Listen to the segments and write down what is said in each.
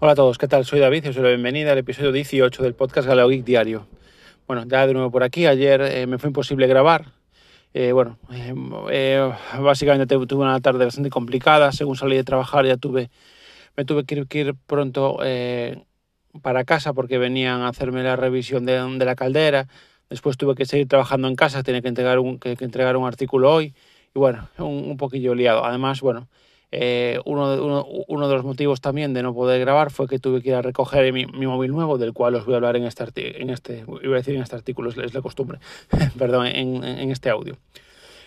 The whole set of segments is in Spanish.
Hola a todos, ¿qué tal? Soy David y os doy la bienvenida al episodio 18 del podcast Galeo Geek Diario. Bueno, ya de nuevo por aquí, ayer eh, me fue imposible grabar. Eh, bueno, eh, eh, básicamente tuve una tarde bastante complicada, según salí de trabajar ya tuve, me tuve que ir, pronto eh, para casa porque venían a hacerme la revisión de, la caldera, después tuve que seguir trabajando en casa, tenía que entregar un, que entregar un artículo hoy y bueno, un, un poquillo liado. Además, bueno, eh, uno, de, los motivos también de no poder grabar fue que tuve que ir a recoger mi, móvil nuevo, del cual os voy a hablar en este, en este iba a decir en este artículo, es, es la costumbre, perdón, en, este audio.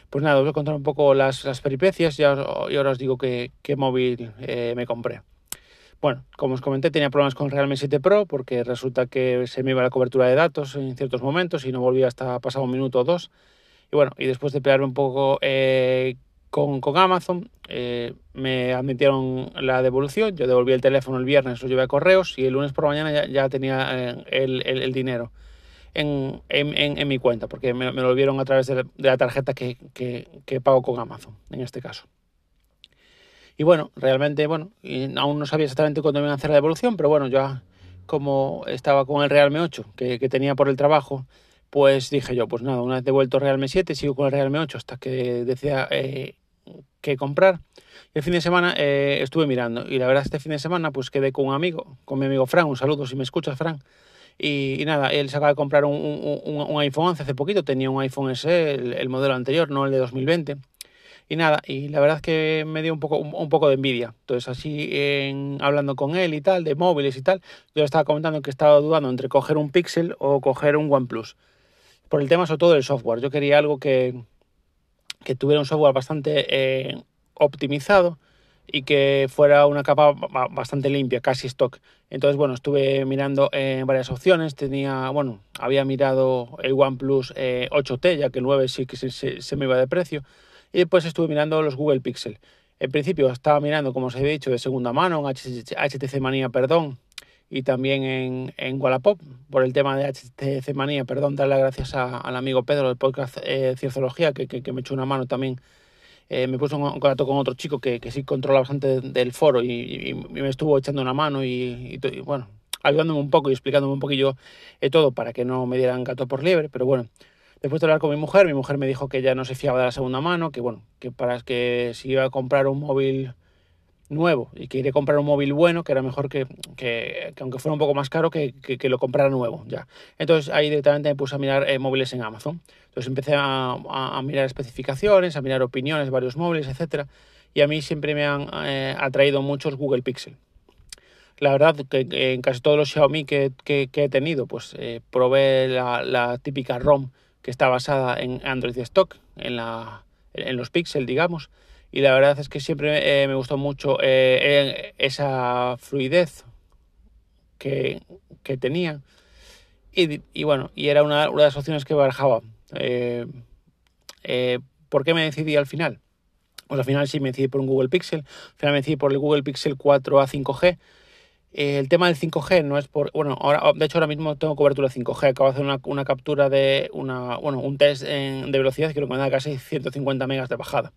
Pues nada, os voy a contar un poco las, peripecias y ahora, os digo qué, qué móvil eh, me compré. Bueno, como os comenté, tenía problemas con Realme 7 Pro porque resulta que se me iba la cobertura de datos en ciertos momentos y no volvía hasta pasado un minuto o dos. Y bueno, y después de pelearme un poco eh, con, con Amazon, eh, me admitieron la devolución, yo devolví el teléfono el viernes, lo llevé a correos y el lunes por la mañana ya, tenía eh, el, el, dinero en, en, en, mi cuenta, porque me, lo volvieron a través de la, tarjeta que, que, pago con Amazon, en este caso. Y bueno, realmente, bueno, aún no sabía exactamente cuándo me iban a hacer la devolución, pero bueno, ya como estaba con el Realme 8 que, que tenía por el trabajo, pues dije yo, pues nada, una vez devuelto Realme 7, sigo con el Realme 8 hasta que decía eh, qué comprar. El fin de semana eh, estuve mirando y la verdad este fin de semana pues quedé con un amigo, con mi amigo Fran, un saludo si me escuchas Fran. Y, nada, él se acaba de comprar un, un, iPhone 11 hace poquito, tenía un iPhone SE, el, el, modelo anterior, no el de 2020. Y nada, y la verdad es que me dio un poco, un, poco de envidia. Entonces así, hablando con él y tal, de móviles y tal, yo estaba comentando que estaba dudando entre coger un Pixel o coger un OnePlus. Por el tema sobre todo del software. Yo quería algo que, que tuviera un software bastante eh, optimizado y que fuera una capa bastante limpia, casi stock. Entonces, bueno, estuve mirando eh, varias opciones. Tenía, bueno, había mirado el OnePlus eh, 8T, ya que el 9 sí que se, me iba de precio. Y después estuve mirando los Google Pixel. En principio estaba mirando, como os he dicho, de segunda mano, en HTC Manía, perdón, y también en, en Wallapop, por el tema de HTC Manía, perdón, darle las gracias a, al amigo Pedro del podcast eh, Cienciología, que, que, que, me echó una mano también. Eh, me puso en contacto con otro chico que, que sí controla bastante del foro y, y, y, me estuvo echando una mano y, y, bueno, ayudándome un poco y explicándome un poquillo eh, todo para que no me dieran gato por liebre, pero bueno, después de hablar con mi mujer, mi mujer me dijo que ya no se fiaba de la segunda mano, que bueno, que para que si iba a comprar un móvil nuevo y quería comprar un móvil bueno, que era mejor que, que, que aunque fuera un poco más caro, que, que, que, lo comprara nuevo ya. Entonces ahí directamente me puse a mirar eh, móviles en Amazon. Entonces empecé a, a, mirar especificaciones, a mirar opiniones varios móviles, etcétera Y a mí siempre me han eh, atraído muchos Google Pixel. La verdad que, que en casi todos los Xiaomi que, que he tenido, pues eh, probé la, la, típica ROM que está basada en Android Stock, en, la, en los Pixel, digamos y la verdad es que siempre eh, me gustó mucho eh, esa fluidez que, que tenía y, y, bueno, y era una, una, de las opciones que barajaba. Eh, eh, ¿Por qué me decidí al final? Pues al final sí me decidí por un Google Pixel, al final me decidí por el Google Pixel 4a 5G. Eh, el tema del 5G no es por. Bueno, ahora, de hecho, ahora mismo tengo cobertura 5G. Acabo de hacer una, una captura de una, bueno, un test en, de velocidad que lo me da casi 150 megas de bajada.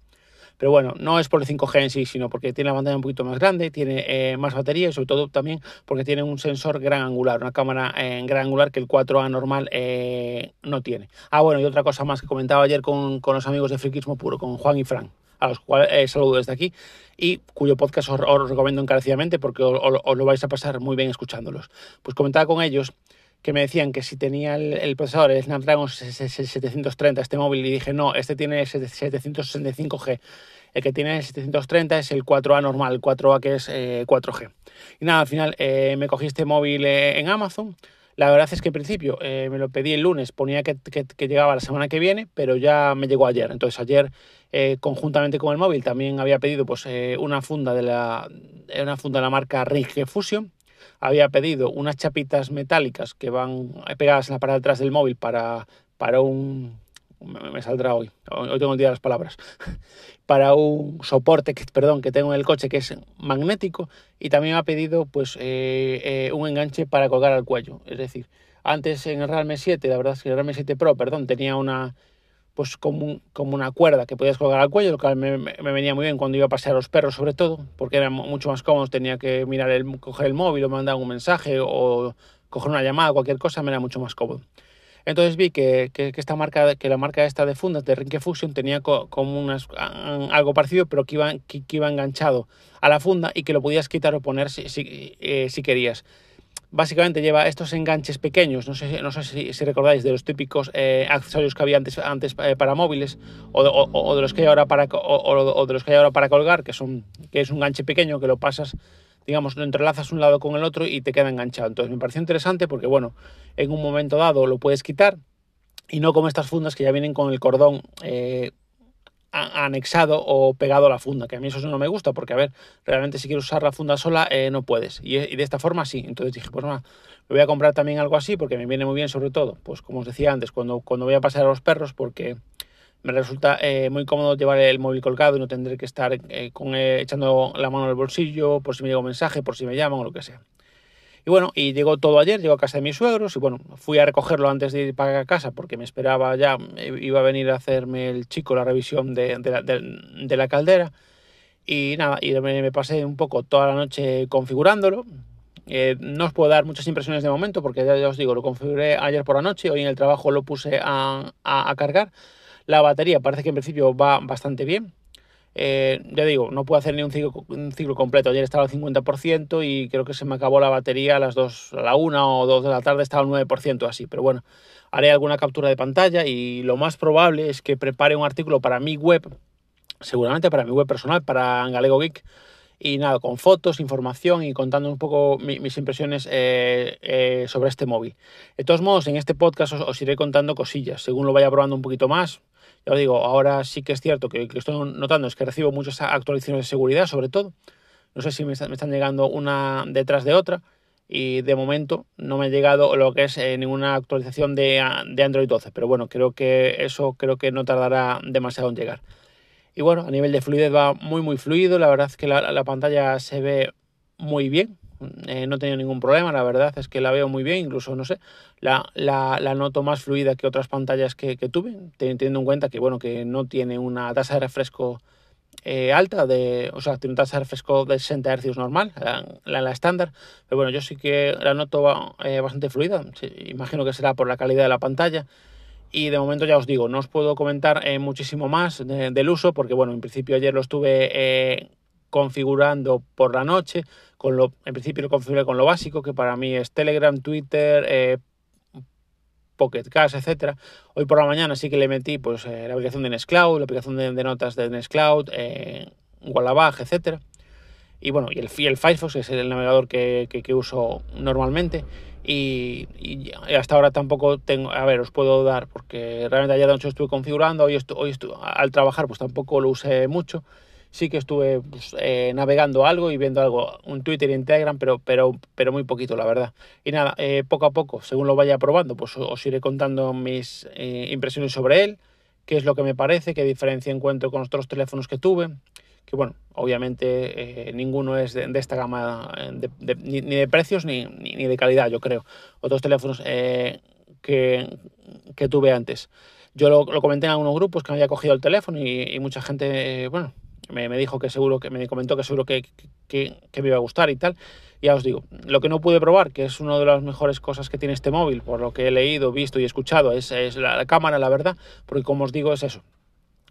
Pero bueno, no es por el 5G en sí, sino porque tiene la pantalla un poquito más grande, tiene eh, más batería y sobre todo también porque tiene un sensor gran angular, una cámara en eh, gran angular que el 4A normal eh, no tiene. Ah, bueno, y otra cosa más que comentaba ayer con, con los amigos de Friquismo Puro, con Juan y Fran a los cuales saludo desde aquí y cuyo podcast os, recomiendo encarecidamente porque os, lo vais a pasar muy bien escuchándolos. Pues comentaba con ellos que me decían que si tenía el, el procesador el Snapdragon 730 este móvil y dije no, este tiene 765G el que tiene el 730 es el 4A normal, el 4A que es eh, 4G. Y nada, al final eh, me cogí este móvil eh, en Amazon. La verdad es que al principio eh, me lo pedí el lunes, ponía que, llegaba la semana que viene, pero ya me llegó ayer. Entonces ayer, eh, conjuntamente con el móvil, también había pedido pues, eh, una funda de la una funda de la marca Ring Fusion. Había pedido unas chapitas metálicas que van pegadas en la parte de atrás del móvil para, para un, me saldrá hoy, hoy tengo de las palabras, para un soporte que, perdón, que tengo en el coche que es magnético y también ha pedido pues eh, eh, un enganche para colgar al cuello, es decir, antes en el Realme 7, la verdad es que el Realme 7 Pro, perdón, tenía una, pues como, como una cuerda que podías colgar al cuello, lo que me, me, venía muy bien cuando iba a pasear a los perros sobre todo, porque era mucho más cómodo, tenía que mirar el, coger el móvil o mandar un mensaje o coger una llamada, cualquier cosa, me era mucho más cómodo. Entonces vi que, que, esta marca, que la marca esta de fundas de Rinke Fusion tenía como unas, algo parecido, pero que iba, que, iba enganchado a la funda y que lo podías quitar o poner si, si, eh, si querías básicamente lleva estos enganches pequeños, no sé, no sé si, recordáis de los típicos eh, accesorios que había antes, antes eh, para móviles o de, o, de, los que hay ahora para o, de los que hay ahora para colgar, que son que es un ganche pequeño que lo pasas, digamos, lo entrelazas un lado con el otro y te queda enganchado. Entonces me pareció interesante porque bueno, en un momento dado lo puedes quitar y no como estas fundas que ya vienen con el cordón eh, anexado o pegado a la funda, que a mí eso no me gusta, porque a ver, realmente si quieres usar la funda sola eh, no puedes, y, de esta forma sí, entonces dije, pues nada, me voy a comprar también algo así, porque me viene muy bien sobre todo, pues como os decía antes, cuando, cuando voy a pasar a los perros, porque me resulta eh, muy cómodo llevar el móvil colgado y no tendré que estar eh, con, echando la mano en el bolsillo, por si me llega un mensaje, por si me llaman o lo que sea. Y bueno, y llegó todo ayer, llegó a casa de mis suegros y bueno, fui a recogerlo antes de ir para casa porque me esperaba ya, iba a venir a hacerme el chico la revisión de, la, de, la, caldera. Y nada, y me, pasé un poco toda la noche configurándolo. Eh, no os puedo dar muchas impresiones de momento porque ya, os digo, lo configuré ayer por la noche, hoy en el trabajo lo puse a, a, a cargar. La batería parece que en principio va bastante bien. Eh, ya digo, no puedo hacer ni un ciclo, completo. Ayer estaba al 50% y creo que se me acabó la batería a las 2, a la 1 o 2 de la tarde estaba al 9% así. Pero bueno, haré alguna captura de pantalla y lo más probable es que prepare un artículo para mi web, seguramente para mi web personal, para Galego Geek. Y nada, con fotos, información y contando un poco mis impresiones eh, eh, sobre este móvil. De todos modos, en este podcast os iré contando cosillas. Según lo vaya probando un poquito más, ya os digo, ahora sí que es cierto que que estoy notando es que recibo muchas actualizaciones de seguridad, sobre todo. No sé si me, están llegando una detrás de otra y de momento no me ha llegado lo que es eh, ninguna actualización de, de, Android 12, pero bueno, creo que eso creo que no tardará demasiado en llegar. Y bueno, a nivel de fluidez va muy muy fluido, la verdad es que la pantalla se ve muy bien, eh, no he tenido ningún problema, la verdad es que la veo muy bien, incluso, no sé, la, la, la noto más fluida que otras pantallas que, que, tuve, teniendo en cuenta que, bueno, que no tiene una tasa de refresco eh, alta, de, o sea, tiene una tasa de refresco de 60 Hz normal, la, la estándar, pero bueno, yo sí que la noto eh, bastante fluida, imagino que será por la calidad de la pantalla, y de momento ya os digo, no os puedo comentar muchísimo más del uso, porque bueno, en principio ayer lo estuve configurando por la noche, con lo, en principio lo configuré con lo básico, que para mí es Telegram, Twitter, eh, Pocket Cash, etcétera. Hoy por la mañana sí que le metí pues eh, la aplicación de Nextcloud, la aplicación de, notas de Nextcloud, eh, Wallabag, etcétera. Y bueno, y el, Firefox es el navegador que, que, uso normalmente. Y, hasta ahora tampoco tengo, a ver, os puedo dar, porque realmente ayer de noche estuve configurando, hoy, estoy, hoy estuve, al trabajar pues tampoco lo usé mucho sí que estuve pues, eh, navegando algo y viendo algo, un Twitter y un Telegram, pero, pero, pero muy poquito, la verdad. Y nada, eh, poco a poco, según lo vaya probando, pues os iré contando mis eh, impresiones sobre él, qué es lo que me parece, qué diferencia encuentro con otros teléfonos que tuve. Que bueno, obviamente ninguno es de, esta gama ni, de precios ni, ni, de calidad, yo creo. Otros teléfonos que, que tuve antes. Yo lo, comenté en algunos grupos que me había cogido el teléfono y, y mucha gente, bueno, me, me, dijo que seguro que me comentó que seguro que, que, me iba a gustar y tal. Ya os digo, lo que no pude probar, que es una de las mejores cosas que tiene este móvil, por lo que he leído, visto y escuchado, es, es la, cámara, la verdad, porque como os digo, es eso.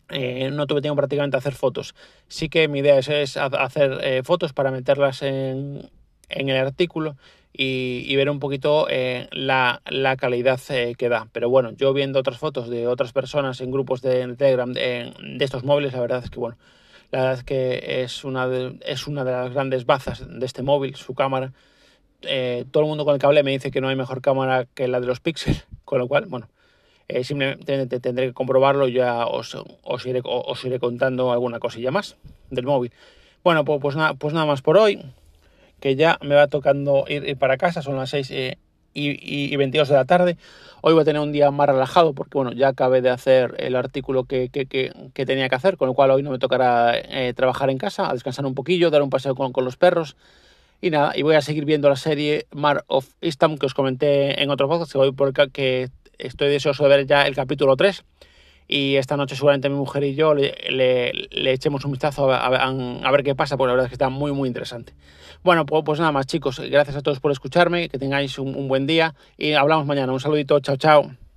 Eh, no tuve tiempo prácticamente a hacer fotos. Sí que mi idea es, es hacer eh, fotos para meterlas en, en el artículo y, y, ver un poquito eh, la, la, calidad que da. Pero bueno, yo viendo otras fotos de otras personas en grupos de, Telegram de, de, estos móviles, la verdad es que bueno, la verdad es que es una de, es una de las grandes bazas de este móvil, su cámara. Eh, todo el mundo con el cable me dice que no hay mejor cámara que la de los Pixel, con lo cual, bueno, eh, simplemente tendré que comprobarlo y ya os, os, iré, os iré contando alguna cosilla más del móvil. Bueno, pues, pues, nada, pues nada más por hoy, que ya me va tocando ir, para casa, son las 6 eh, y, y, 22 de la tarde. Hoy voy a tener un día más relajado porque bueno, ya acabé de hacer el artículo que, que, que, tenía que hacer, con lo cual hoy no me tocará eh, trabajar en casa, a descansar un poquillo, dar un paseo con, con, los perros. Y nada, y voy a seguir viendo la serie Mar of Eastham que os comenté en otro podcast, que, voy por que estoy deseoso de ver ya el capítulo 3. Y esta noche seguramente mi mujer y yo le, echemos un vistazo a, a, ver qué pasa, porque la verdad es que está muy, muy interesante. Bueno, pues, pues, nada más chicos, gracias a todos por escucharme, que tengáis un buen día y hablamos mañana. Un saludito, chao, chao.